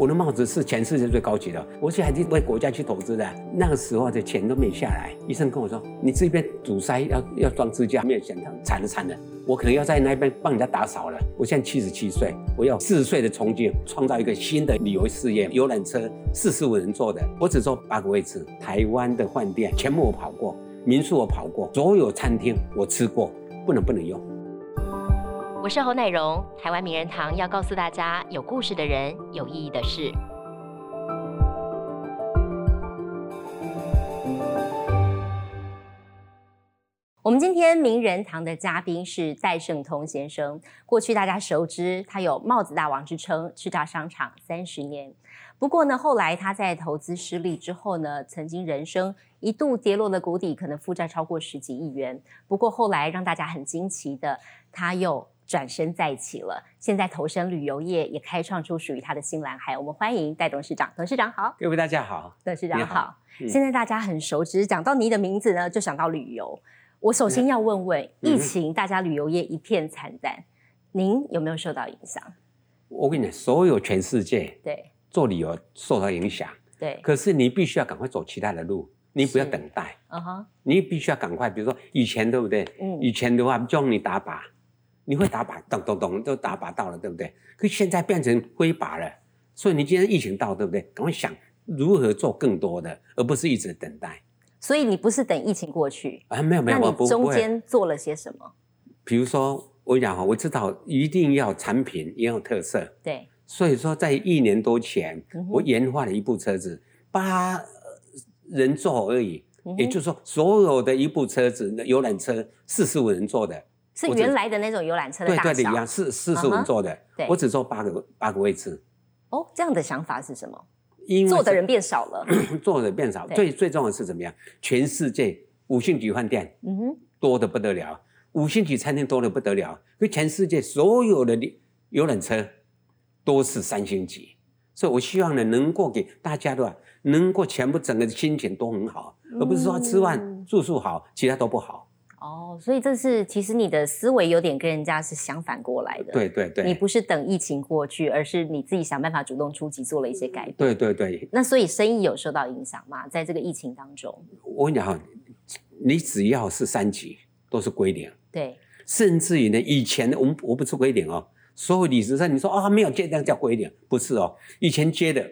我的帽子是全世界最高级的，我是还是为国家去投资的。那个时候的钱都没下来，医生跟我说：“你这边阻塞要要装支架，没有想到惨了惨了，我可能要在那边帮人家打扫了。”我现在七十七岁，我要四十岁的冲劲，创造一个新的旅游事业。游览车四十五人坐的，我只坐八个位置。台湾的饭店全部我跑过，民宿我跑过，所有餐厅我吃过，不能不能用。我是侯乃荣，台湾名人堂要告诉大家有故事的人，有意义的事。我们今天名人堂的嘉宾是戴胜通先生。过去大家熟知他有“帽子大王”之称，叱咤商场三十年。不过呢，后来他在投资失利之后呢，曾经人生一度跌落了谷底，可能负债超过十几亿元。不过后来让大家很惊奇的，他又。转身再起了，现在投身旅游业，也开创出属于他的新蓝海。我们欢迎戴董事长，董事长好，各位大家好，董事长好。现在大家很熟知，讲到你的名字呢，就想到旅游。我首先要问问，疫情大家旅游业一片惨淡，您有没有受到影响？我跟你讲，所有全世界对做旅游受到影响，对。可是你必须要赶快走其他的路，你不要等待，嗯哼，你必须要赶快。比如说以前对不对？嗯，以前的话就让你打靶。你会打靶，咚咚咚，都打靶到了，对不对？可现在变成挥靶了，所以你今天疫情到，对不对？赶快想如何做更多的，而不是一直等待。所以你不是等疫情过去啊？没有没有，那你中间做了些什么？比如说，我讲哈，我知道一定要产品也有特色，对。所以说，在一年多前，我研发了一部车子，八人座而已，也就是说，所有的一部车子，游览车四十五人坐的。是原来的那种游览车的大小，对对的一样，四四十人坐的，我只坐八个八个位置。哦，这样的想法是什么？因为坐的人变少了，坐的人变少。最最重要的是怎么样？全世界五星级饭店，嗯哼，多的不得了；五星级餐厅多的不得了。因为全世界所有的游览车都是三星级，所以我希望呢，能够给大家的话，能够全部整个心情都很好，而不是说吃饭住宿好，其他都不好。哦，所以这是其实你的思维有点跟人家是相反过来的。对对对，你不是等疫情过去，而是你自己想办法主动出击，做了一些改变。对对对。那所以生意有受到影响吗？在这个疫情当中？我跟你讲哈，你只要是三级都是归零。对。甚至于呢，以前我们我不是归零哦，所有理事上你说啊没有接样叫归零，不是哦，以前接的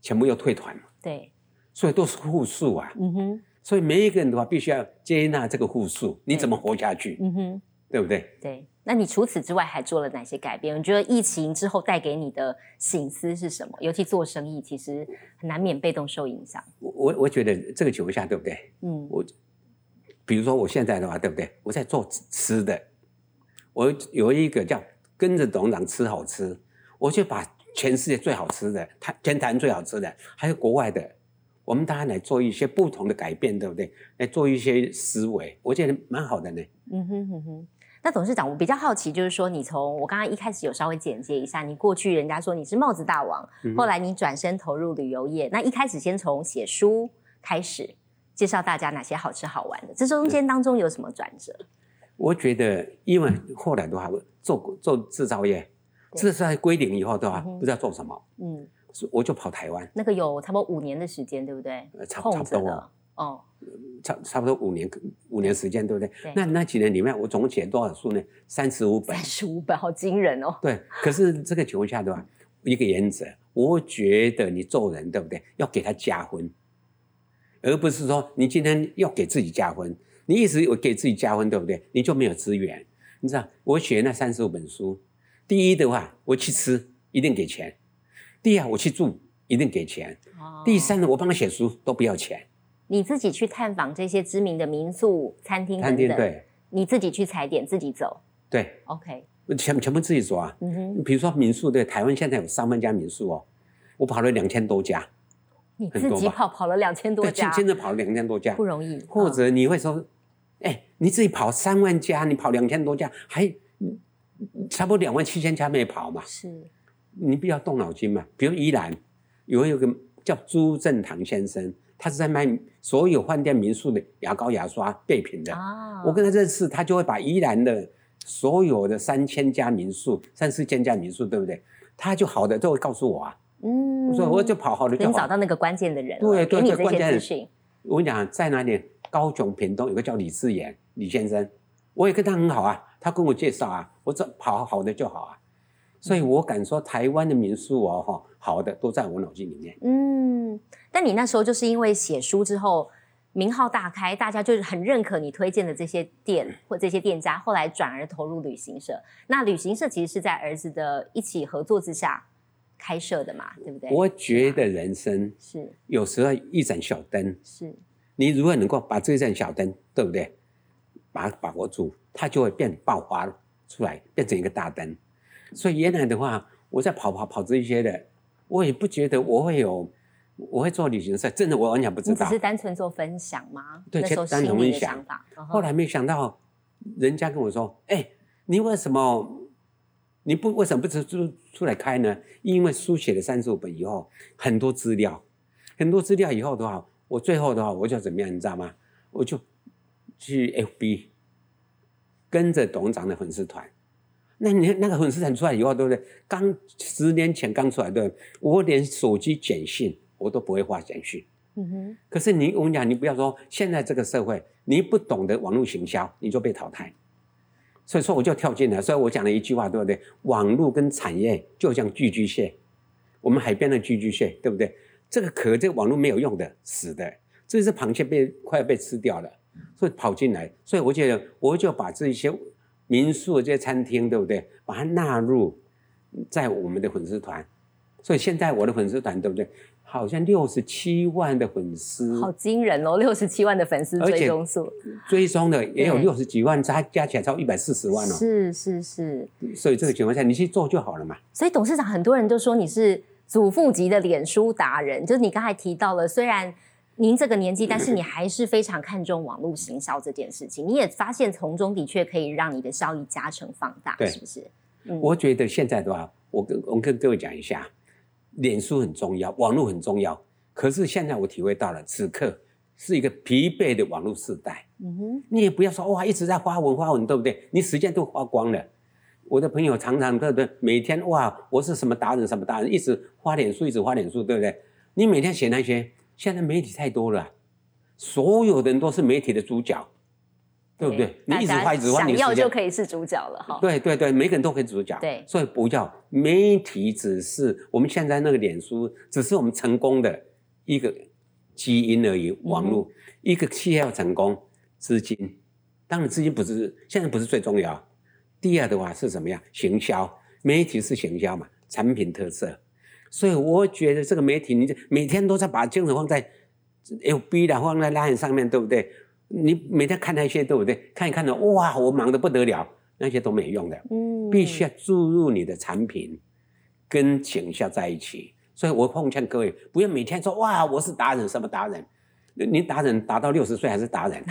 全部要退团对。所以都是负数啊。嗯哼。所以每一个人的话，必须要接纳这个互数，你怎么活下去？嗯哼，对不对？对。那你除此之外还做了哪些改变？你觉得疫情之后带给你的醒思是什么？尤其做生意，其实很难免被动受影响。我我我觉得这个情况下，对不对？嗯。我比如说我现在的话，对不对？我在做吃的，我有一个叫跟着董事长吃好吃，我就把全世界最好吃的，台全台最好吃的，还有国外的。我们大家来做一些不同的改变，对不对？来做一些思维，我觉得蛮好的呢。嗯哼哼哼。那董事长，我比较好奇，就是说，你从我刚刚一开始有稍微简介一下，你过去人家说你是帽子大王，后来你转身投入旅游业，那一开始先从写书开始介绍大家哪些好吃好玩的，这中间当中有什么转折？我觉得，因为后来的话，做做制造业，制造业归零以后的话，不知道做什么。嗯。我就跑台湾，那个有差不多五年的时间，对不对？差差不多哦，差差不多五年五年时间，对不对？那那几年里面，我总共写多少书呢？三十五本。三十五本，好惊人哦。对，可是这个情况下的话，一个原则，我觉得你做人，对不对？要给他加分，而不是说你今天要给自己加分。你一直有给自己加分，对不对？你就没有资源。你知道，我写那三十五本书，第一的话，我去吃一定给钱。第二，我去住一定给钱。哦第三呢，我帮他写书都不要钱。你自己去探访这些知名的民宿、餐厅等等，对，你自己去踩点，自己走。对，OK，全全部自己走啊。嗯哼，比如说民宿，对，台湾现在有三万家民宿哦，我跑了两千多家。你自己跑跑了两千多家，真的跑了两千多家不容易。或者你会说，哎，你自己跑三万家，你跑两千多家，还差不多两万七千家没跑嘛？是。你不要动脑筋嘛？比如宜兰有有个叫朱正堂先生，他是在卖所有饭店民宿的牙膏、牙刷备品的。啊，我跟他认识，他就会把宜兰的所有的三千家民宿、三四千家民宿，对不对？他就好的都会告诉我啊。嗯，所以我就跑好了就好。能找到那个关键的人了，对对对关键。我跟你讲，在哪里？高雄屏东有个叫李志远李先生，我也跟他很好啊，他跟我介绍啊，我这跑好的就好啊。所以我敢说，台湾的民宿哦，哈，好的都在我脑筋里面。嗯，但你那时候就是因为写书之后名号大开，大家就是很认可你推荐的这些店或这些店家，后来转而投入旅行社。那旅行社其实是在儿子的一起合作之下开设的嘛，对不对？我觉得人生是有时候一盏小灯，是，你如果能够把这盏小灯，对不对？把它把握住，它就会变爆发出来，变成一个大灯。所以原来的话，我在跑跑跑这一些的，我也不觉得我会有，我会做旅行社，真的我完全不知道你只是。单纯做分享吗？对单纯分享后来没想到，人家跟我说：“哎、你为什么你不为什么不出出出来开呢？因为书写了三十五本以后，很多资料，很多资料以后的话，我最后的话我就怎么样，你知道吗？我就去 FB 跟着董事长的粉丝团。那你那个粉丝团出来以后，对不对？刚十年前刚出来，对不对，我连手机简讯我都不会发简讯。嗯哼，可是你我跟你讲，你不要说现在这个社会，你不懂得网络行销，你就被淘汰。所以说我就跳进来，所以我讲了一句话，对不对？网络跟产业就像寄居蟹，我们海边的寄居蟹，对不对？这个壳，这个网络没有用的，死的，这只螃蟹被快要被吃掉了，所以跑进来，所以我觉得我就把这些民宿这些餐厅，对不对？把它纳入在我们的粉丝团，所以现在我的粉丝团，对不对？好像六十七万的粉丝，好惊人哦，六十七万的粉丝追踪数，追踪的也有六十几万，加加起来超一百四十万哦。是是是。所以这个情况下，你去做就好了嘛。所以董事长很多人都说你是祖父级的脸书达人，就是你刚才提到了，虽然您这个年纪，但是你还是非常看重网络行销这件事情。你也发现从中的确可以让你的效益加成放大，是不是？嗯我觉得现在的话，我跟我跟各位讲一下，脸书很重要，网络很重要。可是现在我体会到了，此刻是一个疲惫的网络时代。嗯哼，你也不要说哇，一直在发文发文，对不对？你时间都花光了。我的朋友常常对不对？每天哇，我是什么达人什么达人，一直花脸书，一直花脸书，对不对？你每天写那些，现在媒体太多了，所有人都是媒体的主角，对不对？你一直花，一直花，想要你时间就可以是主角了哈。对对对，每个人都可以主角。对所以不要媒体只是我们现在那个脸书，只是我们成功的一个基因而已。网络、一个企业要成功，资金，当然资金不是现在不是最重要。第二的话是什么样？行销，媒体是行销嘛，产品特色。所以我觉得这个媒体，你每天都在把精神放在 FB 的，放在 Line 上面，对不对？你每天看那些，对不对？看一看的，哇，我忙得不得了，那些都没用的。嗯必须要注入你的产品跟形象在一起。所以我奉劝各位，不要每天说哇，我是达人，什么达人？你达人达到六十岁还是达人，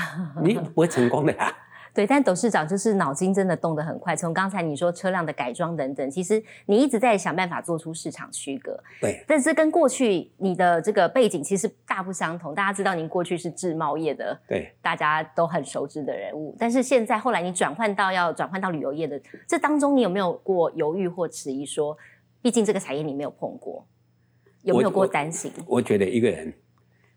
你不会成功的啦。对，但董事长就是脑筋真的动得很快。从刚才你说车辆的改装等等，其实你一直在想办法做出市场区隔。对，但是跟过去你的这个背景其实大不相同。大家知道您过去是制贸业的，对，大家都很熟知的人物，但是现在后来你转换到要转换到旅游业的，这当中你有没有过犹豫或迟疑说毕竟这个产业你没有碰过，有没有我过担心？我觉得一个人，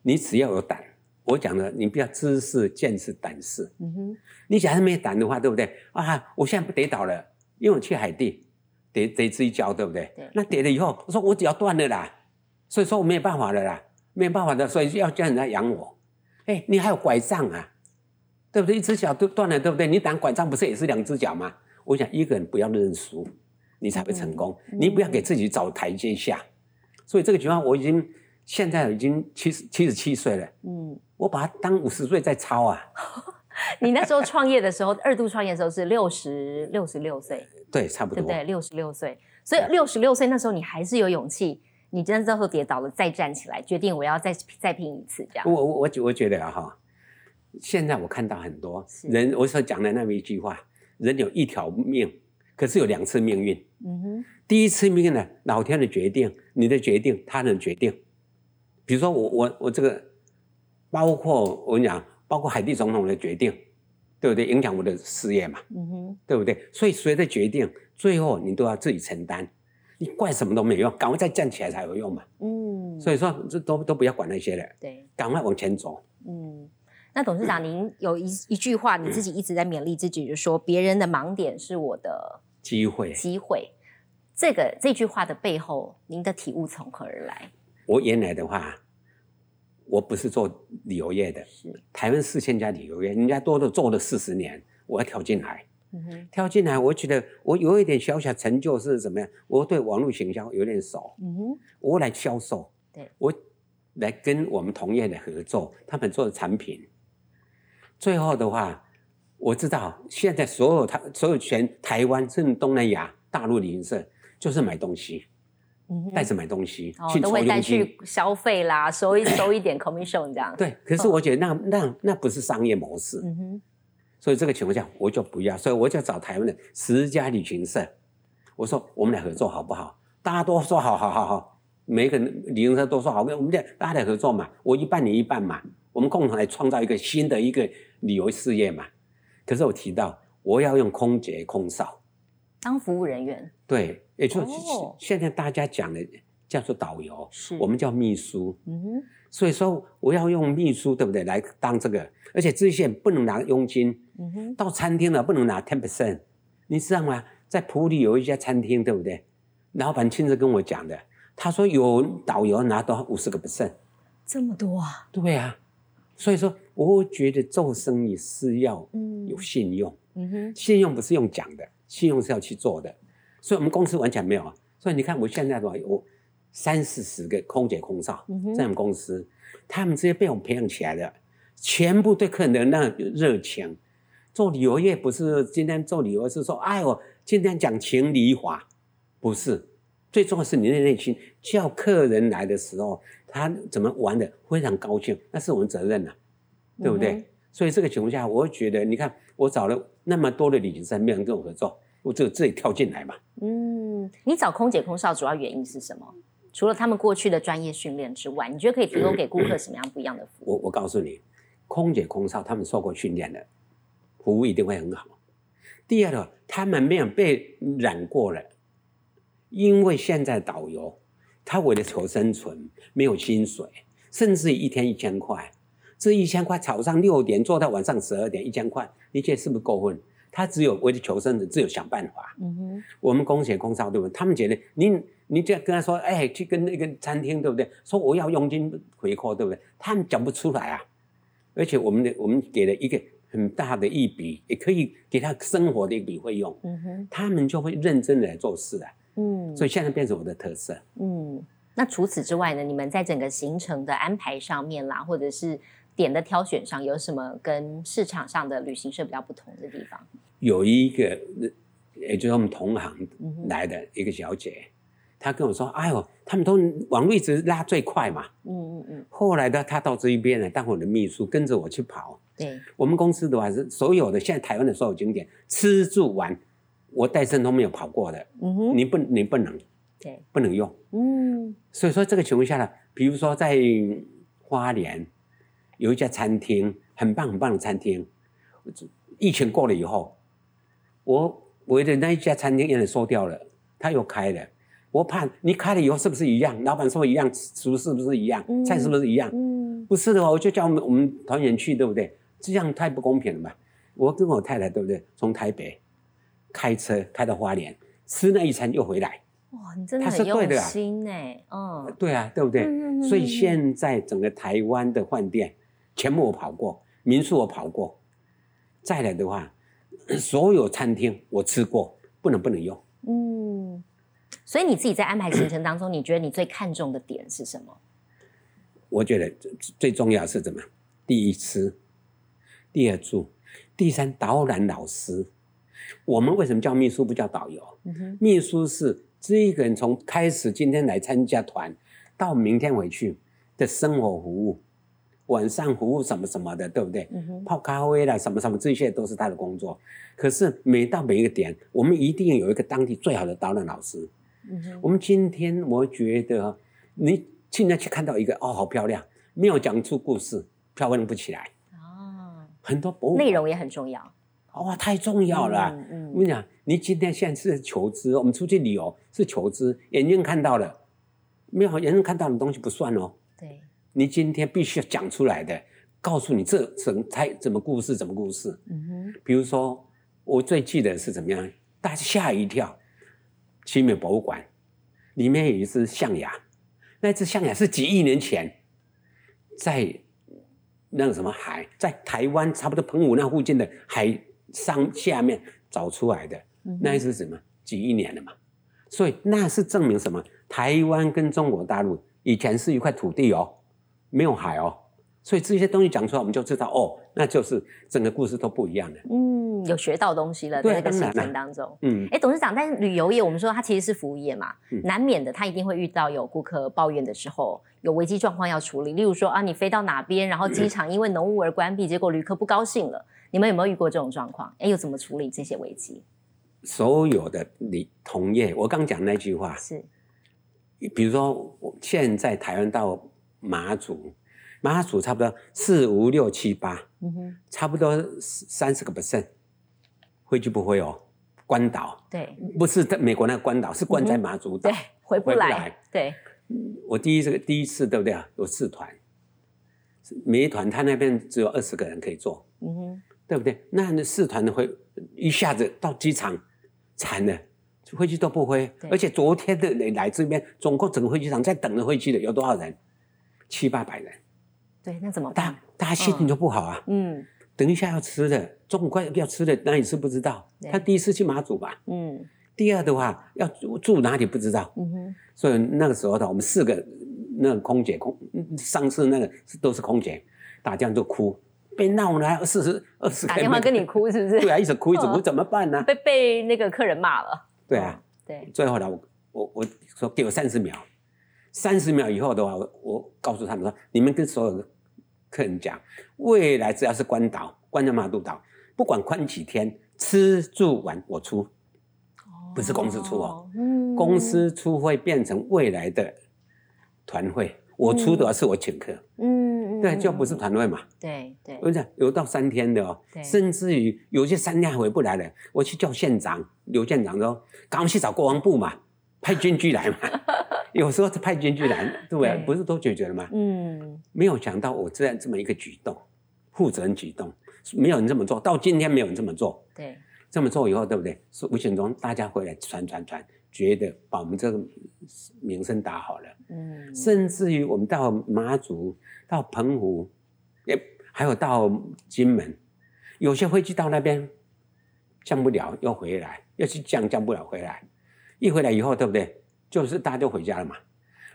你只要有胆，我讲的，你不要知识、见识、胆识。嗯哼，你假如没有胆的话，对不对？啊，我现在不跌倒了，因为我去海地跌跌这一跤，对不对？对那跌了以后，我说我脚断了啦，所以说我没有办法了啦，没有办法的，所以要叫人家养我。哎，你还有拐杖啊，对不对？一只脚都断了，对不对？你打拐杖不是也是两只脚吗？我想一个人不要认输，你才会成功。嗯你不要给自己找台阶下。所以这个情况，我已经现在已经七十七十七岁了，嗯，我把它当五十岁在抄啊。你那时候创业的时候，二度创业的时候是六十六十六岁，对，差不多。对不对？六十六岁，所以六十六岁那时候你还是有勇气，你真的到时候跌倒了再站起来，决定我要再再拼一次，这样。我我我觉我觉得啊哈，现在我看到很多人，我所讲的那么一句话，人有一条命，可是有两次命运。嗯哼，第一次命运呢，老天的决定，你的决定，他人的决定。比如说我我我这个，包括我跟你讲，包括海地总统的决定，对不对？影响我的事业嘛，嗯哼，对不对？所以谁的决定，最后你都要自己承担。你怪什么都没用，赶快再站起来才有用嘛。嗯，所以说这都都不要管那些了，对，赶快往前走。嗯。那董事长，您有一一句话，你自己一直在勉励自己，就说别人的盲点是我的机会。机会，这个这句话的背后，您的体悟从何而来？我原来的话，我不是做旅游业的，是，台湾四千家旅游业，人家多都做了四十年，我要跳进来，嗯哼，跳进来，我觉得我有一点小小成就是怎么样？我对网络行销有点熟，嗯哼，我来销售，对。我来跟我们同业的合作，他们做的产品，最后的话，我知道现在所有他所有全台湾甚至东南亚大陆旅行社就是买东西，带着买东西、哦，去都会带。去消费啦，收一收一点 commission 这样。，对，可是我觉得那、那那不是商业模式，嗯哼，所以这个情况下我就不要，所以我就找台湾的十家旅行社，我说我们俩合作好不好？大家都说好好好好，每个人旅行社都说好，我们俩大家来合作嘛，我一半你一半嘛，我们共同来创造一个新的一个旅游事业嘛。可是我提到我要用空姐空少，当服务人员。对，也就是哦。现在大家讲的叫做导游，是。我们叫秘书，嗯哼，所以说我要用秘书，对不对？来当这个，而且这些不能拿佣金，嗯哼，到餐厅了不能拿 ten percent，你知道吗？在普里有一家餐厅，对不对？老板亲自跟我讲的，他说有导游拿到五十个 percent，这么多啊，对啊，所以说我觉得做生意是要嗯。有信用，嗯哼，信用不是用讲的，信用是要去做的，所以我们公司完全没有啊。所以你看我现在的话有三四十个空姐空少在我们公司，他们这些被我们培养起来的，全部对客人的那热情。做旅游业不是今天做旅游是说，哎呦，今天讲情理法，不是，最重要是你的内心，叫客人来的时候，他怎么玩的非常高兴，那是我们责任呐、对不对？所以这个情况下，我会觉得，你看我找了那么多的旅行社，没有人跟我合作，我就自己跳进来嘛。嗯，你找空姐空少主要原因是什么？除了他们过去的专业训练之外，你觉得可以提供给顾客什么样不一样的服务？我我告诉你，空姐空少他们受过训练的，服务一定会很好。第二个，他们没有被染过了，因为现在导游他为了求生存，没有薪水，甚至一天一千块，这一千块早上六点做到晚上十二点，一千块，你觉得是不是够分？他只有为了求生存，只有想办法。嗯哼，我们空姐空少对不对？他们觉得你你就跟他说，哎，去跟那个餐厅对不对？说我要佣金回扣对不对？他们讲不出来啊。而且我们的我们给了一个很大的一笔，也可以给他生活的一笔费用，嗯哼，他们就会认真的来做事啊。嗯，所以现在变成我的特色。嗯，那除此之外呢？你们在整个行程的安排上面啦，或者是点的挑选上，有什么跟市场上的旅行社比较不同的地方？有一个，也就是我们同行来的一个小姐，她跟我说：“哎呦，他们都网络一直拉最快嘛。嗯嗯嗯，”后来呢，她到这一边来当我的秘书，跟着我去跑。对，我们公司的话是所有的现在台湾的所有景点吃住玩，我戴森都没有跑过的，嗯哼，你不你不能对，不能用。嗯所以说这个情况下呢，比如说在花莲有一家餐厅，很棒很棒的餐厅，疫情过了以后，我我的那一家餐厅也收掉了，他又开了。我怕你开了以后是不是一样？老板说一样，厨是不是一样？嗯菜是不是一样？嗯不是的话，我就叫我们我们团员去，对不对？这样太不公平了嘛！我跟我太太，对不对？从台北开车开到花莲，吃那一餐又回来，哇，你真的很用心哎，嗯，对啊，对不对？嗯所以现在整个台湾的饭店全部我跑过，民宿我跑过，再来的话，所有餐厅我吃过，不能不能用。嗯，所以你自己在安排行程当中，你觉得你最看重的点是什么？我觉得最最重要是怎么？第一吃，第二住，第三导览老师。我们为什么叫秘书不叫导游？嗯哼，秘书是这一个人从开始今天来参加团，到明天回去的生活服务，晚上服务什么什么的，对不对？嗯哼，泡咖啡啦，什么什么，这些都是他的工作。可是每到每一个点，我们一定有一个当地最好的导览老师。嗯哼，我们今天我觉得，你现在去看到一个哦，好漂亮，没有讲出故事，漂亮不起来。啊，很多博物馆内容也很重要。哇，太重要了。嗯我跟你讲，你今天现在是求知，我们出去旅游是求知，眼睛看到了，没有眼睛看到的东西不算哦。对，你今天必须要讲出来的，告诉你这怎才怎么故事，怎么故事。嗯哼，比如说，我最记得是怎么样，大家吓一跳。奇美博物馆里面有一只象牙，那只象牙是几亿年前在那个什么海，在台湾差不多澎湖那附近的海上下面找出来的。嗯那一只什么几亿年了嘛，所以那是证明什么？台湾跟中国大陆以前是一块土地哦，没有海哦，所以这些东西讲出来，我们就知道哦，那就是整个故事都不一样的。嗯，有学到东西了，对在这个行程当中。嗯，哎，董事长，但是旅游业我们说它其实是服务业嘛，嗯难免的，它一定会遇到有顾客抱怨的时候，有危机状况要处理。例如说啊，你飞到哪边，然后机场因为浓雾而关闭，结果旅客不高兴了，你们有没有遇过这种状况？哎，又怎么处理这些危机？所有的你同业，我刚讲那句话，是，比如说我现在台湾到马祖，马祖差不多四五六七八，嗯哼，差不多三十个 percent，飞机不会哦，关岛。对。不是在美国那个关岛，是关在马祖岛。对，回不来，对，我第一次第一次对不对啊？有四团，每一团他那边只有二十个人可以坐，嗯哼，对不对？那那四团的会一下子到机场，惨了，飞机都不飞。而且昨天的来来这边，总共整个飞机场在等着飞机的有多少人？七八百人，对，那怎么大办？大家心情就不好啊。嗯等一下要吃的，中午快要吃的哪里吃不知道。他第一次去马祖吧，嗯第二的话要住住哪里不知道。嗯哼，所以那个时候的我们四个那个空姐空上次那个都是空姐，打电话就哭，被闹了四十二十打电话跟你，哭是不是？对啊，一直哭一直哭，嗯怎么办呢？被被那个客人骂了。对啊，对，最后呢，我我我说给我三十秒，三十秒以后的话，我我告诉他们说，你们跟所有的客人讲，未来只要是关岛，关在马杜岛，不管关几天，吃住玩我出，不是公司出哦，嗯公司出会变成未来的团会，我出的话是我请客，嗯，嗯对，就不是嗯团会嘛。对对我跟你讲，有到三天的哦，甚至于有些三天还回不来了。我去叫县长刘县长说，赶快去找国防部嘛，派军机来嘛。有时候派军机来，对不对？对不是都解决了吗？嗯没有想到我这样这么一个举动，负责任举动，没有人这么做，到今天没有人这么做。对这么做以后，对不对？是无形中大家回来传传传，觉得把我们这个名声打好了。嗯甚至于我们到马祖、到澎湖，也还有到金门，有些飞机到那边降不了，又回来，要去降降不了回来，一回来以后，对不对？就是大家都回家了嘛，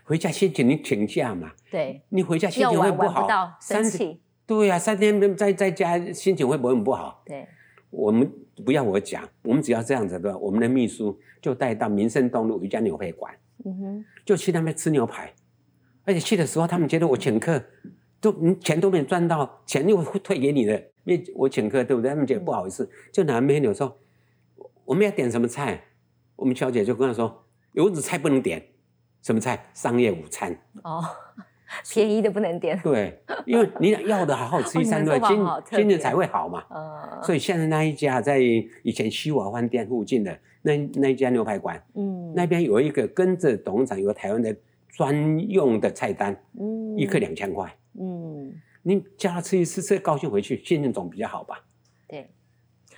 回家心情你请假嘛，对，你回家心情会好。玩玩不，好，生三气，对呀、三天在在家心情会不会很不好？对。我们不要我讲，我们只要这样子的，我们的秘书就带到民生东路一家牛排馆。嗯哼，就去那边吃牛排，而且去的时候，他们觉得我请客，都你钱都没赚到，钱又会退给你的，因为我请客，对不对？他们觉得不好意思，就拿 menu 说我们要点什么菜，我们小姐就跟他说，有子菜不能点，什么菜？商业午餐。哦，便宜的不能点，对，因为你要的好好吃一餐，对今今年才会好嘛。嗯，所以现在那一家在以前西瓦饭店附近的那那一家牛排馆，嗯那边有一个跟着董事长有台湾的专用的菜单，嗯一克两千块，嗯，你叫他吃一次，吃高兴回去，心情总比较好吧？对。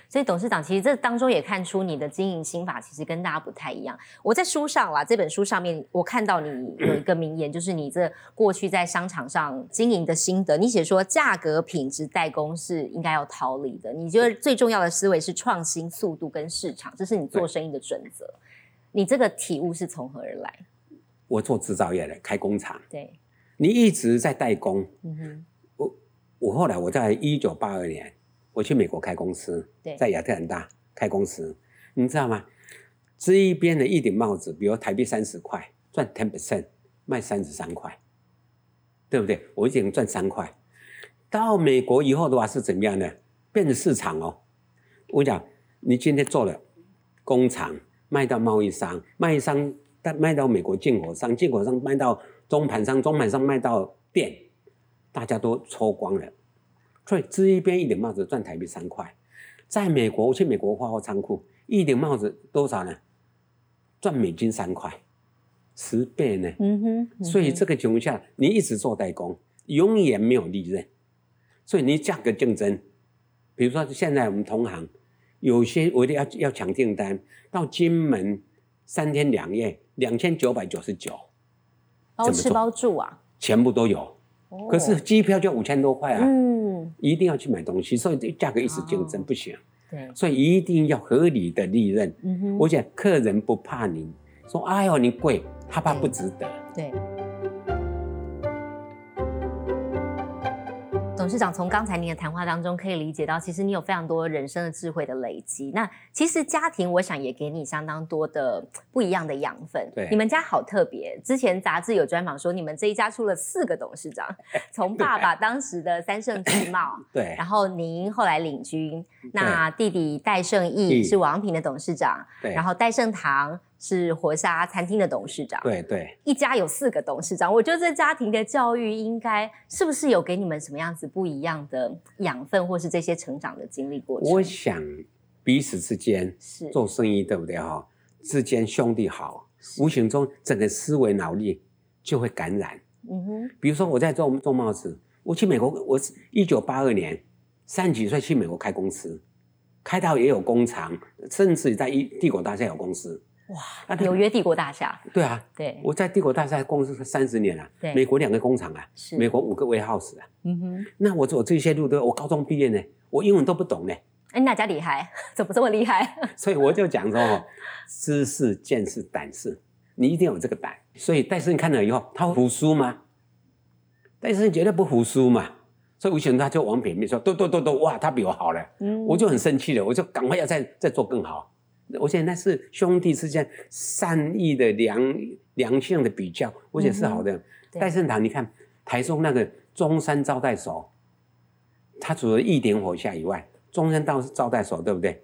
所以董事长其实这当中也看出你的经营心法其实跟大家不太一样。我在书上啦，这本书上面我看到你 有一个名言，就是你这过去在商场上经营的心得。你写说价格、品质、代工是应该要逃离的。你觉得最重要的思维是创新、速度跟市场，这是你做生意的准则。你这个体悟是从何而来？我做制造业的，开工厂，对，你一直在代工。嗯哼，我我后来我在一九八二年，我去美国开公司，对在亚特兰大开公司，你知道吗？这一边的一顶帽子，比如台币三十块，赚 ten percent，卖三十三块，对不对？我一顶赚三块。到美国以后的话是怎么样呢？变成市场哦。我讲，你今天做了工厂，卖到贸易商，贸易商再卖到美国进口商，进口商卖到中盘商，中盘商卖到店，大家都抽光了。所以这一边一顶帽子赚台币三块，在美国，我去美国花花仓库，一顶帽子多少呢？赚美金三块，十倍呢。嗯哼，嗯所以哼这个情况下，你一直做代工，永远没有利润。所以你价格竞争，比如说现在我们同行，有些我一定要要抢订单，到金门三天两夜，两千九百九十九，包吃包住啊。全部都有。哦可是机票就五千多块啊，嗯，一定要去买东西，所以这价格一直竞争哦不行。对，所以一定要合理的利润。嗯哼，我想客人不怕你说，哎呦你贵，他怕不值得。对。董事长从刚才您的谈话当中可以理解到，其实你有非常多人生的智慧的累积。那其实家庭，我想也给你相当多的不一样的养分。对你们家好特别。之前杂志有专访说，你们这一家出了四个董事长，从爸爸当时的三盛自贸，对然后您后来领军，那弟弟戴胜义义是王平的董事长，对然后戴胜堂是活沙餐厅的董事长。对对，一家有四个董事长，我觉得这家庭的教育应该是不是有给你们什么样子不一样的养分，或是这些成长的经历过程？我想彼此之间是做生意对不对哈？之间兄弟好，无形中整个思维脑力就会感染。嗯哼，比如说我在做做帽子，我去美国，我是一九八二年三十几岁去美国开公司，开到也有工厂，甚至在一帝国大厦有公司。哇，啊纽约帝国大厦，对啊，对，我在帝国大厦公司三十年了、对美国两个工厂啊，是美国五个 warehouse 啊。嗯哼，那我走这些路都，我高中毕业呢，我英文都不懂呢，哎，那家厉害？怎么这么厉害？所以我就讲说哦，知识、见识、胆识，你一定要有这个胆。所以戴森看了以后，他会服输吗？戴森绝对不服输嘛，所以吴显他就往表面说，对对对对，哇，他比我好了，嗯我就很生气了，我就赶快要再再做更好。我觉得那是兄弟之间善意的良良性的比较，我觉得是好的。戴胜堂，你看台中那个中山招待所，他除了一点火下以外，中山道招待所对不对？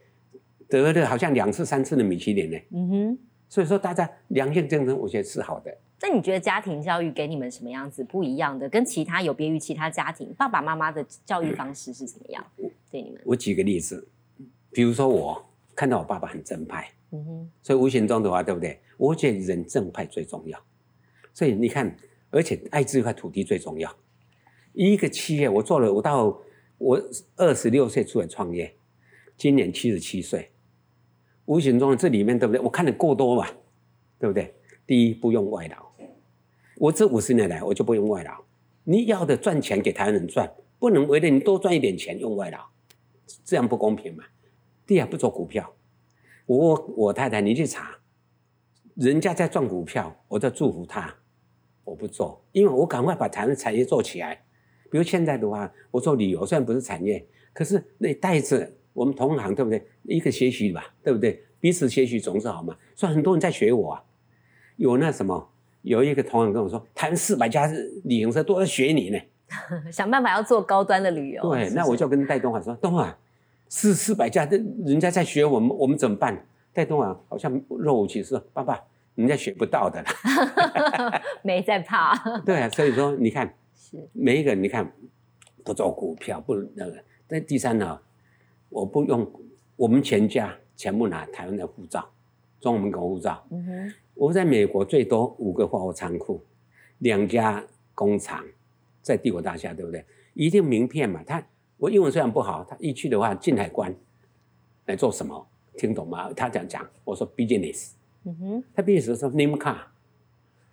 得了好像两次三次的米其林呢。嗯哼。所以说大家良性竞争，我觉得是好的。那你觉得家庭教育给你们什么样子不一样的？跟其他有别于其他家庭，爸爸妈妈的教育方式是怎么样？对你们，我举个例子，比如说我看到我爸爸很正派，嗯哼，所以无形中的话，对不对？我觉得人正派最重要。所以你看，而且爱这块土地最重要。一个企业，我做了，我到我二十六岁出来创业，今年七十七岁，无形中这里面对不对？我看的够多嘛，对不对？第一，不用外劳，我这五十年来我就不用外劳。你要的赚钱给台湾人赚，不能为了你多赚一点钱用外劳，这样不公平嘛。第二，不做股票，我我太太你去查，人家在赚股票，我在祝福他，我不做，因为我赶快把台湾产业做起来。比如现在的话，我做旅游虽然不是产业，可是那带着我们同行，对不对？一个学习吧，对不对？彼此学习总是好嘛。所以很多人在学我啊，有那什么，有一个同行跟我说，台湾四百家旅行社都在学你呢。想办法要做高端的旅游。对，是是那我就跟戴东华说，东华四四百家的人家在学我们，我们怎么办？戴东啊好像若无其事，爸爸，人家学不到的啦。没在怕，对啊，所以说你看，是每一个人你看不做股票，不那个。那第三呢，我不用我们全家全部拿台湾的护照，中华民国护照。嗯哼，我在美国最多五个货物仓库，两家工厂，在帝国大厦，对不对？一定名片嘛。他我英文虽然不好，他一去的话进海关来做什么？听懂吗？他讲讲，我说 business，嗯哼，他 business 说 name card，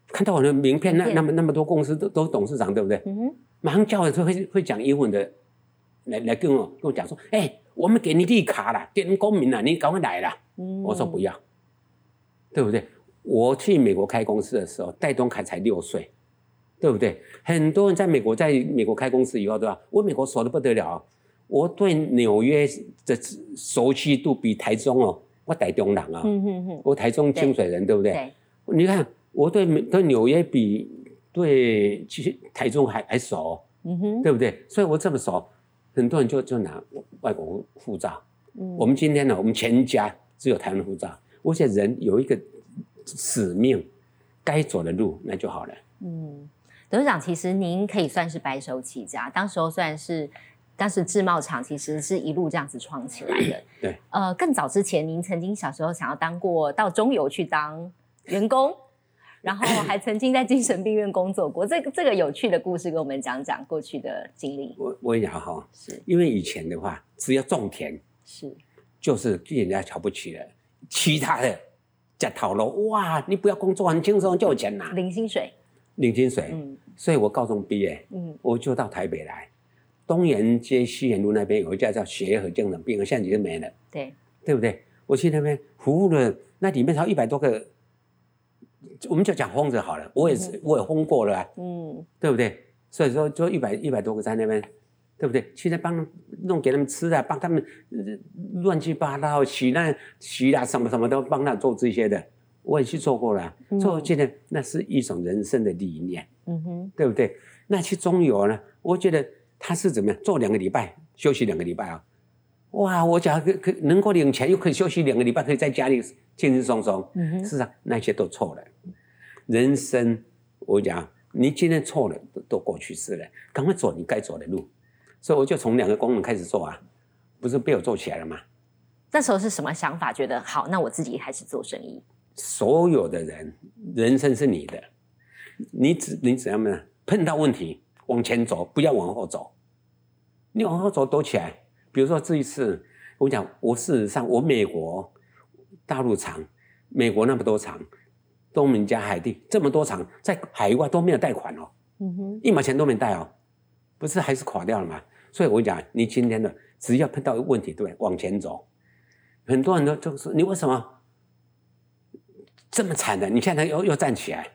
看到我的名片，那那么那么多公司都都董事长，对不对？嗯哼，马上叫我就会会讲英文的，来来跟我跟我讲说，哎、我们给你绿卡了，给你公民了，你赶快来了。嗯我说不要，对不对？我去美国开公司的时候，戴东凯才六岁，对不对？很多人在美国在美国开公司以后，对吧？我美国熟的不得了啊，我对纽约的熟悉度比台中哦，我台中人啊，嗯哼哼，我台中清水人，对不对？对，你看我对美对纽约比对其实台中还还熟哦、嗯哼，对不对？所以我这么熟，很多人就就拿外国护照。嗯我们今天呢，我们全家只有台湾护照。我想人有一个使命，该走的路那就好了。嗯，董事长，其实您可以算是白手起家，当时候虽然是。当时制帽厂其实是一路这样子创起来的。对，呃，更早之前，您曾经小时候想要当过到中油去当员工，然后还曾经在精神病院工作过。这个这个有趣的故事，跟我们讲讲过去的经历。我我跟你讲哈，是因为以前的话，只要种田是，就是被人家瞧不起了，其他的在讨论哇，你不要工作很轻松就有钱拿，零薪水，领薪水。嗯所以我高中毕业，嗯。我就到台北来，东园街西园路那边有一家叫协和精神病院，现在已经没了，对，对不对？我去那边服务了，那里面才一百多个，我们就讲疯子好了，我也是，我也疯过了、啊，嗯。对不对？所以说，就一百一百多个在那边，对不对？去那帮弄给他们吃的，帮他们呃乱七八糟洗那洗啊什么什么都帮他做这些的，我也去做过了啊。嗯所以我觉得那是一种人生的理念，嗯哼，对不对？那去中游呢，我觉得他是怎么样？做两个礼拜，休息两个礼拜啊。哇，我讲可可能够领钱，又可以休息两个礼拜，可以在家里轻轻松松。嗯哼，是啊那些都错了。人生，我讲，你今天错了，都都过去式了，赶快走你该走的路。所以我就从两个功能开始做啊，不是被我做起来了吗？那时候是什么想法？觉得好，那我自己开始做生意。所有的人，人生是你的，你只你怎样呢？碰到问题往前走，不要往后走。你往后走躲起来。比如说这一次，我讲我事实上我美国大陆厂，美国那么多厂，东明加海地这么多厂，在海外都没有贷款哦，嗯哼，一毛钱都没贷哦，不是还是垮掉了吗？所以我讲，你今天的只要碰到问题，对不对？往前走。很多人都就说你为什么这么惨的？你现在又又站起来？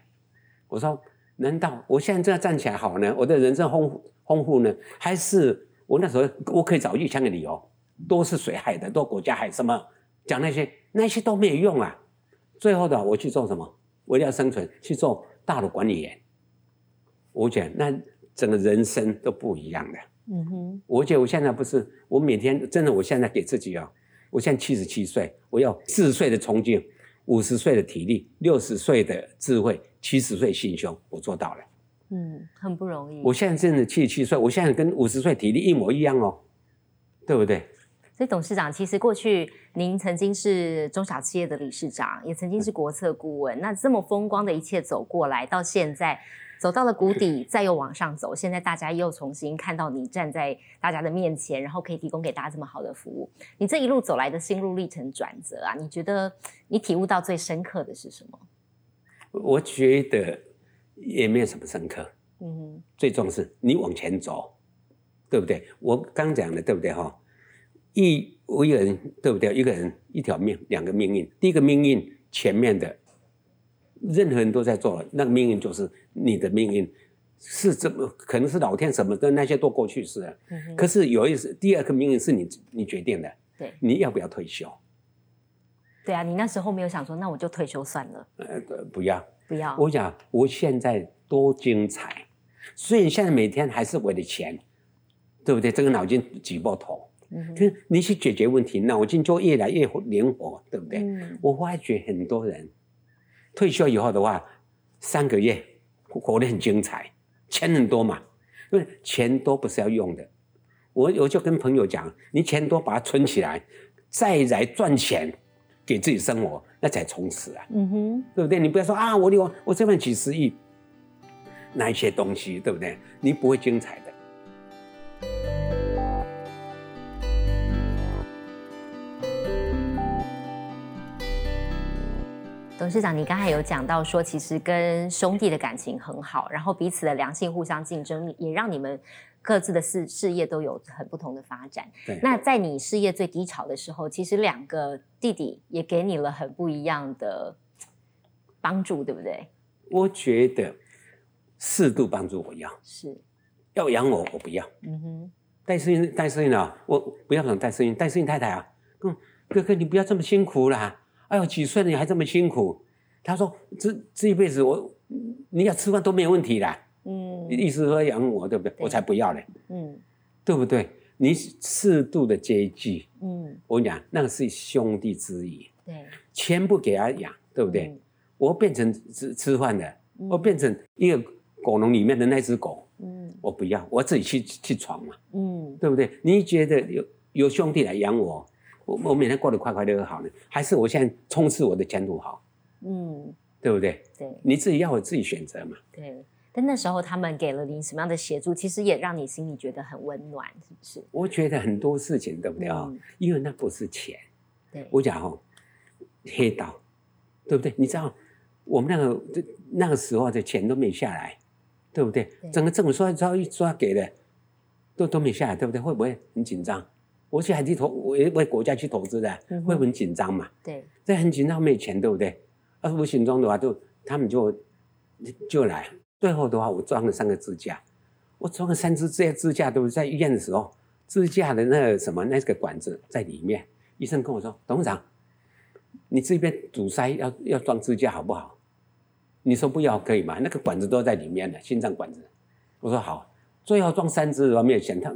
我说，难道我现在这样站起来好呢？我的人生丰富丰富呢？还是我那时候我可以找一千个理由，都是谁害的，都国家害什么？讲那些那些都没有用啊。最后的我去做什么？为了要生存，去做大的管理员。我讲那整个人生都不一样的。嗯哼，我觉得我现在不是，我每天真的，我现在给自己啊、我现在七十七岁，我要四十岁的冲劲，五十岁的体力，六十岁的智慧，七十岁心胸，我做到了。嗯，很不容易。我现在真的七十七岁，我现在跟五十岁体力一模一样哦，对不对？所以董事长，其实过去您曾经是中小企业的理事长，也曾经是国策顾问。那这么风光的一切走过来，到现在走到了谷底，再又往上走，现在大家又重新看到你站在大家的面前，然后可以提供给大家这么好的服务。你这一路走来的心路历程转折啊，你觉得你体悟到最深刻的是什么？我觉得也没有什么深刻，嗯哼，最重要是你往前走，对不对？我刚讲的对不对哈？一我一个人对不对？一个人一条命，两个命运。第一个命运前面的，任何人都在做，那个命运就是你的命运，是这么可能是老天什么的那些都过去式了。嗯，可是有一次，第二个命运是你你决定的，对你要不要退休？对啊，你那时候没有想说，那我就退休算了，呃，不要。不要。我想我现在多精彩，虽然现在每天还是为了钱，对不对？这个脑筋挤爆头，嗯哼可是你去解决问题，脑筋就越来越灵活，对不对？嗯我发觉很多人退休以后的话，三个月活得很精彩，钱很多嘛，因为钱多不是要用的。我我就跟朋友讲，你钱多把它存起来，再来赚钱给自己生活，那才充实啊。嗯哼，对不对？你不要说啊，我有我这份几十亿，那一些东西，对不对？你不会精彩的。董事长，你刚才有讲到说，其实跟兄弟的感情很好，然后彼此的良性互相竞争，也让你们各自的事事业都有很不同的发展。对，那在你事业最低潮的时候，其实两个弟弟也给你了很不一样的帮助，对不对？我觉得适度帮助我要，是，要养我我不要。嗯哼，戴世英，戴世英啊，我不要讲戴世英，戴世英太太啊，嗯，哥哥你不要这么辛苦啦，哎呦几岁了你还这么辛苦？他说这这一辈子我你要吃饭都没有问题啦，嗯意思说养我对不对？对我才不要嘞，嗯对不对？你适度的接济，嗯，我跟你讲那个是兄弟之谊。对，钱不给他养，对不对？嗯我变成吃吃饭的，嗯我变成一个狗笼里面的那只狗，嗯，我不要，我自己去去闯嘛，嗯，对不对？你觉得有有兄弟来养我，我我每天过得快快乐乐好呢，还是我现在冲刺我的前途好？嗯，对不对？对，你自己要我自己选择嘛。对，但那时候他们给了您什么样的协助，其实也让你心里觉得很温暖，是不是？我觉得很多事情，对不对啊？因为那不是钱。对，我讲哦，黑道，对不对？你知道我们那个那个时候的钱都没下来。对不对？整个政府说要一说给的，都都没下来，对不对？会不会很紧张？我去海地投，为为国家去投资的，会很紧张嘛？对，这很紧张，没钱，对不对？而无形中的话，就他们就就来。最后的话，我装了三个支架，我装了三支这些支架，都是在医院的时候，支架的那个什么那个管子在里面。医生跟我说：“董事长，你这边阻塞要要装支架好不好？”你说不要可以吗？那个管子都在里面的，心脏管子。我说好，最后装三支，我没有钱。他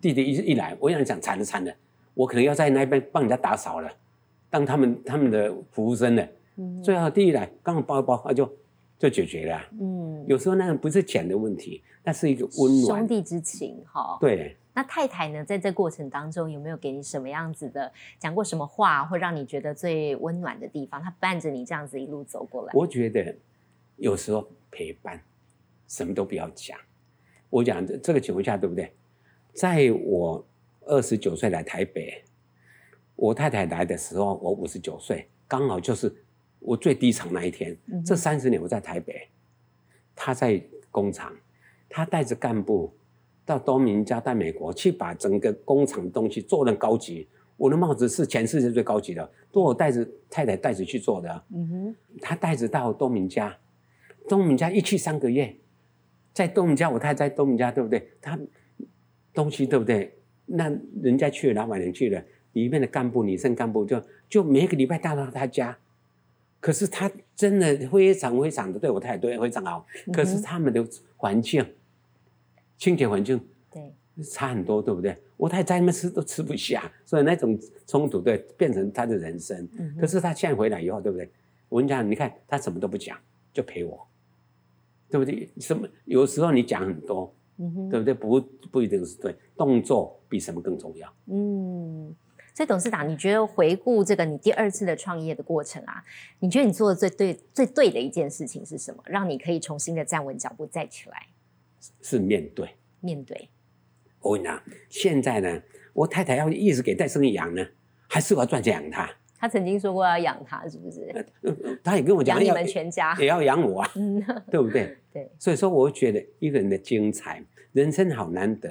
弟弟一一来，我想讲惨了惨了，我可能要在那边帮人家打扫了，当他们他们的服务生了。嗯。最后弟弟来，刚好包一包，啊就就解决了。嗯。有时候那个不是钱的问题，那是一个温暖兄弟之情哈。对。那太太呢，在这过程当中有没有给你什么样子的讲过什么话，会让你觉得最温暖的地方？他伴着你这样子一路走过来。我觉得。有时候陪伴，什么都不要讲。我讲这这个情况下，对不对？在我二十九岁来台北，我太太来的时候，我五十九岁，刚好就是我最低潮那一天。这三十年我在台北，她在工厂，她带着干部到东明家，在美国去把整个工厂的东西做的高级。我的帽子是全世界最高级的，都我带着太太带着去做的。嗯哼，她带着到东明家。东明家一去三个月，在东明家，我太太在东明家，对不对？他东西对不对？那人家去了，老板娘去了，里面的干部、女生干部就就每个礼拜带到他家。可是他真的非常非常的对我太太对非常好。可是他们的环境，清洁环境对差很多，对不对？我太太在那边吃都吃不下，所以那种冲突对变成他的人生。可是他现在回来以后，对不对？我跟你讲，你看他什么都不讲，就陪我。对不对？什么？有时候你讲很多，对不对？不不一定是对，动作比什么更重要。嗯，所以董事长，你觉得回顾这个你第二次的创业的过程啊，你觉得你做的最对、最对的一件事情是什么？让你可以重新的站稳脚步再起来？是面对，面对。我问你啊，现在呢，我太太要一直给戴生意养呢，还是我要赚钱养她？他曾经说过要养他，是不是？他也跟我讲养你们全家，也要养我啊，对不对？对。所以说，我觉得一个人的精彩，人生好难得。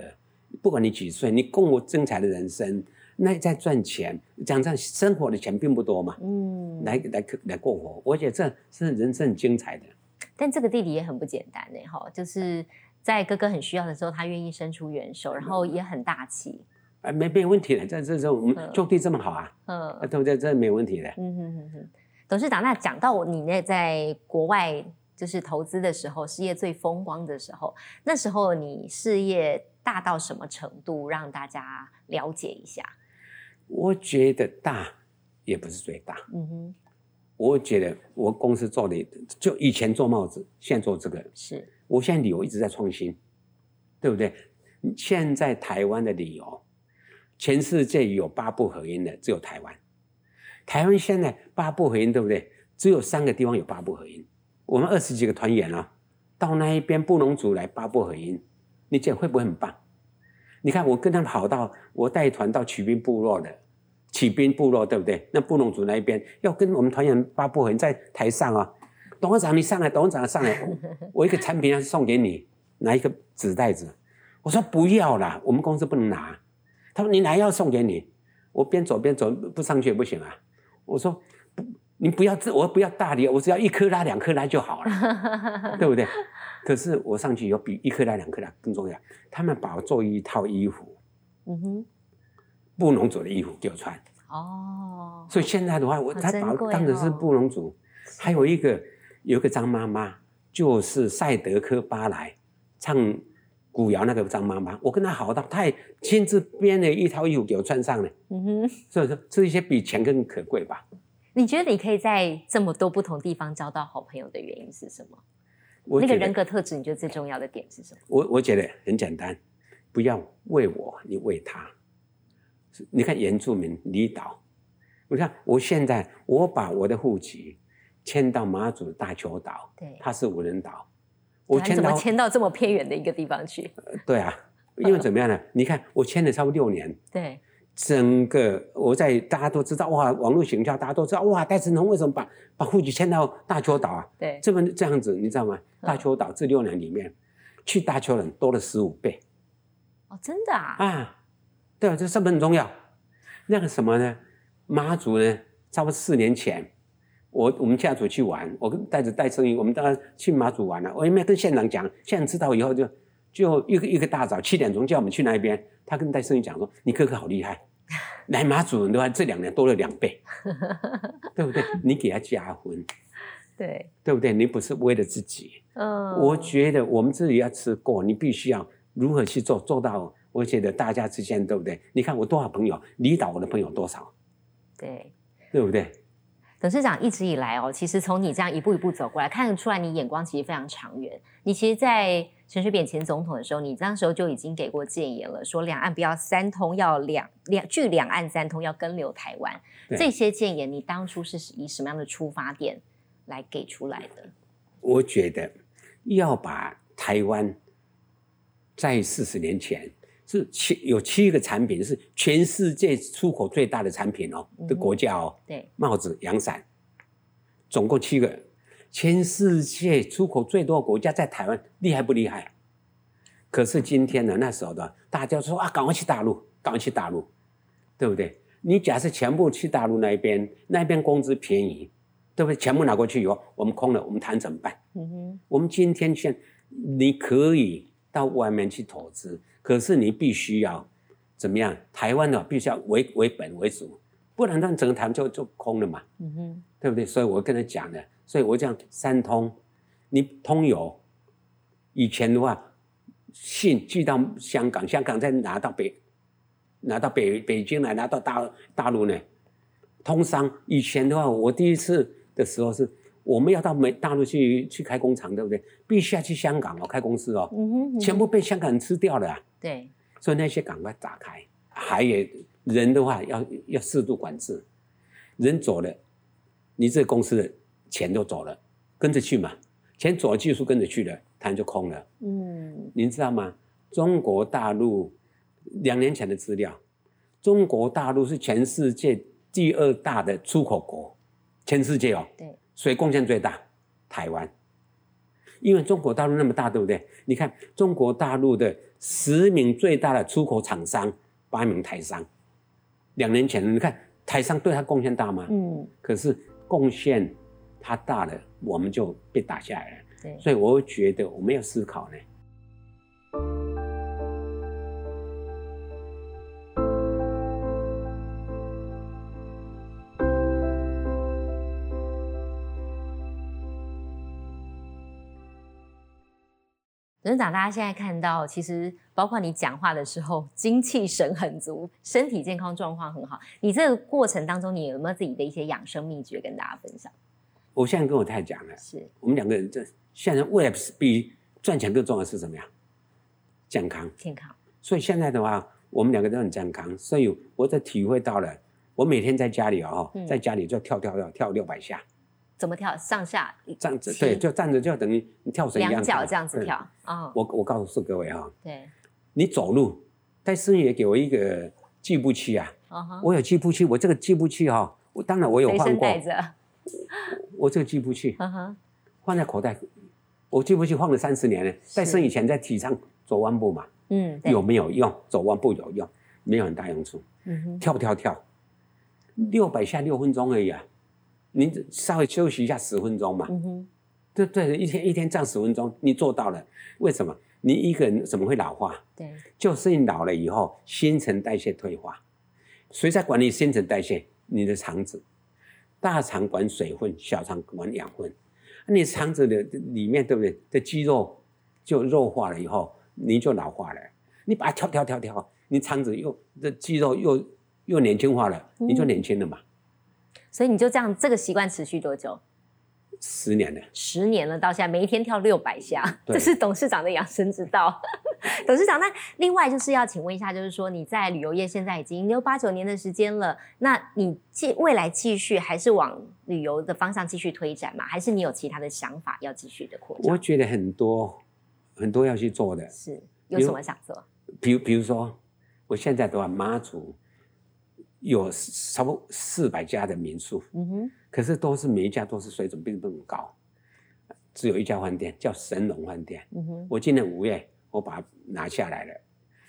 不管你几岁，你共我精彩的人生，那在赚钱，讲这生活的钱并不多嘛。嗯。来来来过活，我觉得这是人生很精彩的。但这个弟弟也很不简单呢，哈，就是在哥哥很需要的时候，他愿意伸出援手，然后也很大气。啊，没没有问题的，这这这我们种地这么好啊，嗯，对不对？这没问题的。嗯哼哼哼，董事长，那讲到你那在国外就是投资的时候，事业最风光的时候，那时候你事业大到什么程度？让大家了解一下。我觉得大也不是最大。嗯哼，我觉得我公司做的就以前做帽子，现在做这个，是我现在旅游一直在创新，对不对？现在台湾的旅游。全世界有八部合音的，只有台湾。台湾现在八部合音，对不对？只有三个地方有八部合音。我们二十几个团员啊，到那一边布农族来八部合音，你讲会不会很棒？你看我跟他们跑到，我带团到曲兵部落的曲兵部落，对不对？那布农族那一边要跟我们团员八部合音在台上啊，董事长你上来，董事长上来，我一个产品要送给你，拿一个纸袋子。我说不要啦，我们公司不能拿。他说：“你哪要送给你？我边走边走，不上去也不行啊。”我说：“不，你不要这，我不要大礼，我只要一颗拉、两颗拉就好了，对不对？”可是我上去有比一颗拉、两颗拉更重要。他们把我做一套衣服，嗯哼，布农族的衣服给我穿。哦，所以现在的话，我他把我当的是布农族。还有一个，有一个张妈妈，就是赛德克巴莱唱。古窑那个张妈妈，我跟她好到，她也亲自编了一套衣服给我穿上了。嗯哼，所以说这一些比钱更可贵吧？你觉得你可以在这么多不同地方交到好朋友的原因是什么？那个人格特质，你觉得最重要的点是什么？我我觉得很简单，不要为我，你为他。你看原住民离岛，你看我现在我把我的户籍迁到马祖大丘岛，对，它是无人岛，我对啊你怎么迁到迁到这么偏远的一个地方去？对啊，因为怎么样呢？你看我迁了差不多六年，对，整个我在大家都知道哇，网络行销大家都知道哇，戴志农为什么把把户籍迁到大邱岛啊？对，这么这样子，你知道吗？嗯大邱岛这六年里面，去大邱人多了十五倍哦，真的啊，啊！对啊，这是不是很重要？那个什么呢？妈祖呢？差不多四年前，我我们家族去玩，我跟带着带生意，我们当然去马祖玩了。我也没有跟县长讲，县长知道以后就就一个一个大早七点钟叫我们去那边，他跟带生意讲说：“你哥哥好厉害，来马祖人的话这两年多了两倍，对不对？你给他加分，对，对不对？你不是为了自己。”嗯，我觉得我们自己要吃过，你必须要如何去做，做到。我觉得大家之间对不对？你看我多少朋友，离岛我的朋友多少，对。对不对？董事长一直以来哦，其实从你这样一步一步走过来，看得出来你眼光其实非常长远。你其实，在陈水扁前总统的时候，你那时候就已经给过建言了，说两岸不要三通，要两两据两岸三通，要跟留台湾。这些建言，你当初是以什么样的出发点来给出来的？我觉得要把台湾在四十年前是七有七个产品是全世界出口最大的产品哦的国家哦，对，帽子、阳伞，总共七个，全世界出口最多的国家在台湾，厉害不厉害？可是今天呢，那时候的大家说啊，赶快去大陆，赶快去大陆，对不对？你假设全部去大陆那边，那边工资便宜，对不对？全部拿过去以后，我们空了，我们谈怎么办？嗯哼，我们今天现你可以到外面去投资，可是你必须要怎么样？台湾的必须要为为本为主，不然那整个台湾就就空了嘛，嗯哼，对不对？所以我跟他讲的，所以我讲三通，你通邮，以前的话信寄到香港，香港再拿到北拿到北北京来，拿到大大陆呢，通商以前的话，我第一次的时候是我们要到美大陆去去开工厂，对不对？必须要去香港哦，开公司哦，嗯哼，嗯哼全部被香港人吃掉了、啊，对，所以那些赶快打开。还有人的话要要适度管制，人走了，你这个公司的钱都走了，跟着去嘛，钱走了，技术跟着去了，摊就空了。嗯，您知道吗？中国大陆两年前的资料，中国大陆是全世界第二大的出口国，全世界哦，对，谁贡献最大？台湾。因为中国大陆那么大，对不对？你看中国大陆的十名最大的出口厂商，八名台商。两年前，你看台商对他贡献大吗？嗯，可是贡献他大了，我们就被打下来了。对，所以我会觉得我们要思考呢。长，大家现在看到，其实包括你讲话的时候，精气神很足，身体健康状况很好。你这个过程当中，你有没有自己的一些养生秘诀跟大家分享？我现在跟我太太讲了，是，我们两个人这现在为了比赚钱更重要的是什么呀？健康。健康，所以现在的话，我们两个都很健康，所以我就体会到了，我每天在家里哦，嗯在家里就跳跳跳跳六百下，怎么跳？上下站着起对，就站着就等于你跳绳一样两脚跳这样子。跳啊、我我告诉各位哈、对，你走路，戴师爷给我一个计步器啊，我有计步器，我这个计步器哈、我当然我有随换过，着，我这个计步器嗯哼，放在口袋，我计步器放了三十年了。戴生以前在提倡走弯步嘛，嗯，有，没有用？走弯步有用，没有很大用处。嗯哼，跳跳跳，六百下六分钟而已啊，你稍微休息一下十分钟嘛，嗯哼，对对？一天一天站十分钟，你做到了，为什么？你一个人怎么会老化？对，就是你老了以后，新陈代谢退化。谁在管理新陈代谢？你的肠子，大肠管水分，小肠管养分。你肠子的里面，对不对？的肌肉就弱化了以后，你就老化了。你把它跳跳跳跳，你肠子又的肌肉又又年轻化了，你就年轻了嘛。所以你就这样这个习惯持续多久？十年了。十年了，到现在每一天跳六百下，对这是董事长的养生之道。董事长，那另外就是要请问一下，就是说你在旅游业现在已经有八九年的时间了，那你继未来继续还是往旅游的方向继续推展吗？还是你有其他的想法要继续的扩张？我觉得很多很多要去做的，是有什么想做？比如比如说，我现在的话，妈祖有差不多四百家的民宿，嗯哼，可是都是每一家都是水准并不很高，只有一家饭店叫神龙饭店。嗯哼，我今年五月我把它拿下来了，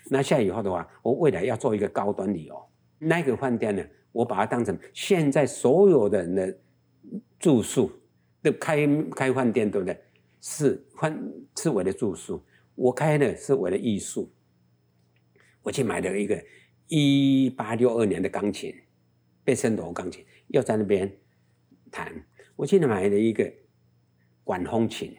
拿下以后的话，我未来要做一个高端旅游，那个饭店呢，我把它当成现在所有的人的住宿的开开饭店，对不对？是饭是为了住宿，我开的是为了艺术。我去买了一个一八六二年的钢琴，贝森罗钢琴，又在那边弹。我去买了一个管风琴，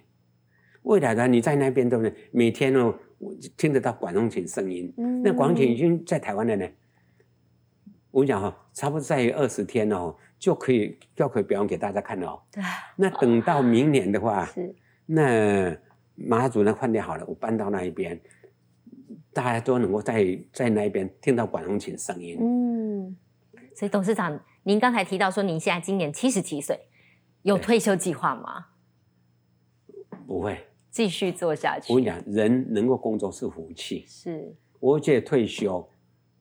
未来呢，你在那边对不对？每天哦，我听得到管风琴声音。嗯那管风琴已经在台湾了呢。我跟你讲哈、差不多在二十天哦，就可以就可以表演给大家看了哦。对，那等到明年的话，是那马祖那饭店好了，我搬到那一边，大家都能够在在那边听到管风琴声音。嗯，所以董事长，您刚才提到说您现在今年七十七岁，有退休计划吗？不会，继续做下去？我跟你讲，人能够工作是福气。是，我觉得退休，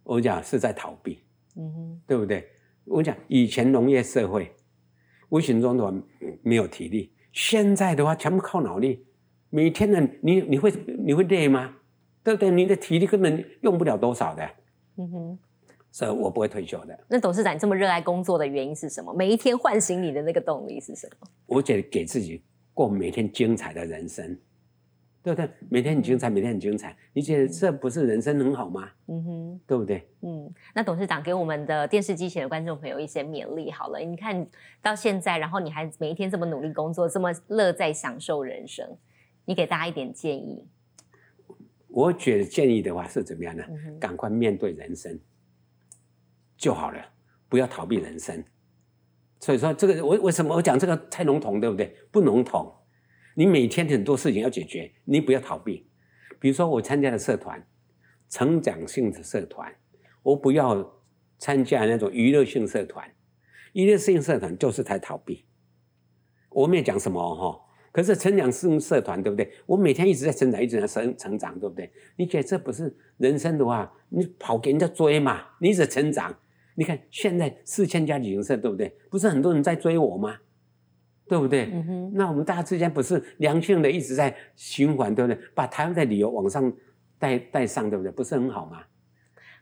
我讲是在逃避，嗯哼，对不对？我讲以前农业社会，无形中的话没有体力，现在的话全部靠脑力。每天呢，你你会你会累吗？对不对？你的体力根本用不了多少的，嗯哼。所以我不会退休的。那董事长，你这么热爱工作的原因是什么？每一天唤醒你的那个动力是什么？我觉得给自己过每天精彩的人生，对不对？每天很精彩，每天很精彩，你觉得这不是人生很好吗？嗯哼，对不对？嗯。那董事长给我们的电视机前的观众朋友一些勉励好了。你看到现在，然后你还每一天这么努力工作，这么乐在享受人生，你给大家一点建议。我觉得建议的话是怎么样呢？赶快面对人生就好了，不要逃避人生。所以说，这个我为什么我讲这个太笼统，对不对？不笼统，你每天很多事情要解决，你不要逃避。比如说，我参加的社团，成长性的社团，我不要参加那种娱乐性社团。娱乐性社团就是在逃避。我没有讲什么哈、可是成长性社团对不对？我每天一直在成长，一直在成成长，对不对？你觉得这不是人生的话，你跑给人家追嘛？你一直成长，你看现在四千家旅行社，对不对？不是很多人在追我吗？对不对？那我们大家之间不是良性的一直在循环，对不对？把台湾的旅游往上带带上，对不对？不是很好吗？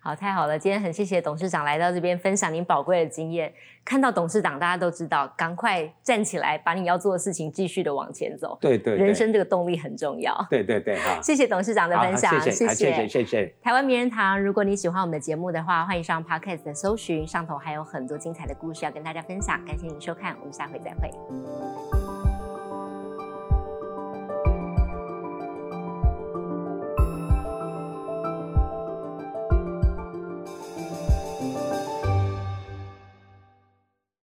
好，太好了！今天很谢谢董事长来到这边分享您宝贵的经验。看到董事长，大家都知道，赶快站起来，把你要做的事情继续的往前走。对对对，人生这个动力很重要。对对对哈。谢谢董事长的分享，谢谢谢谢谢谢。台湾名人堂，如果你喜欢我们的节目的话，欢迎上 Podcast 的搜寻，上头还有很多精彩的故事要跟大家分享。感谢您收看，我们下回再会。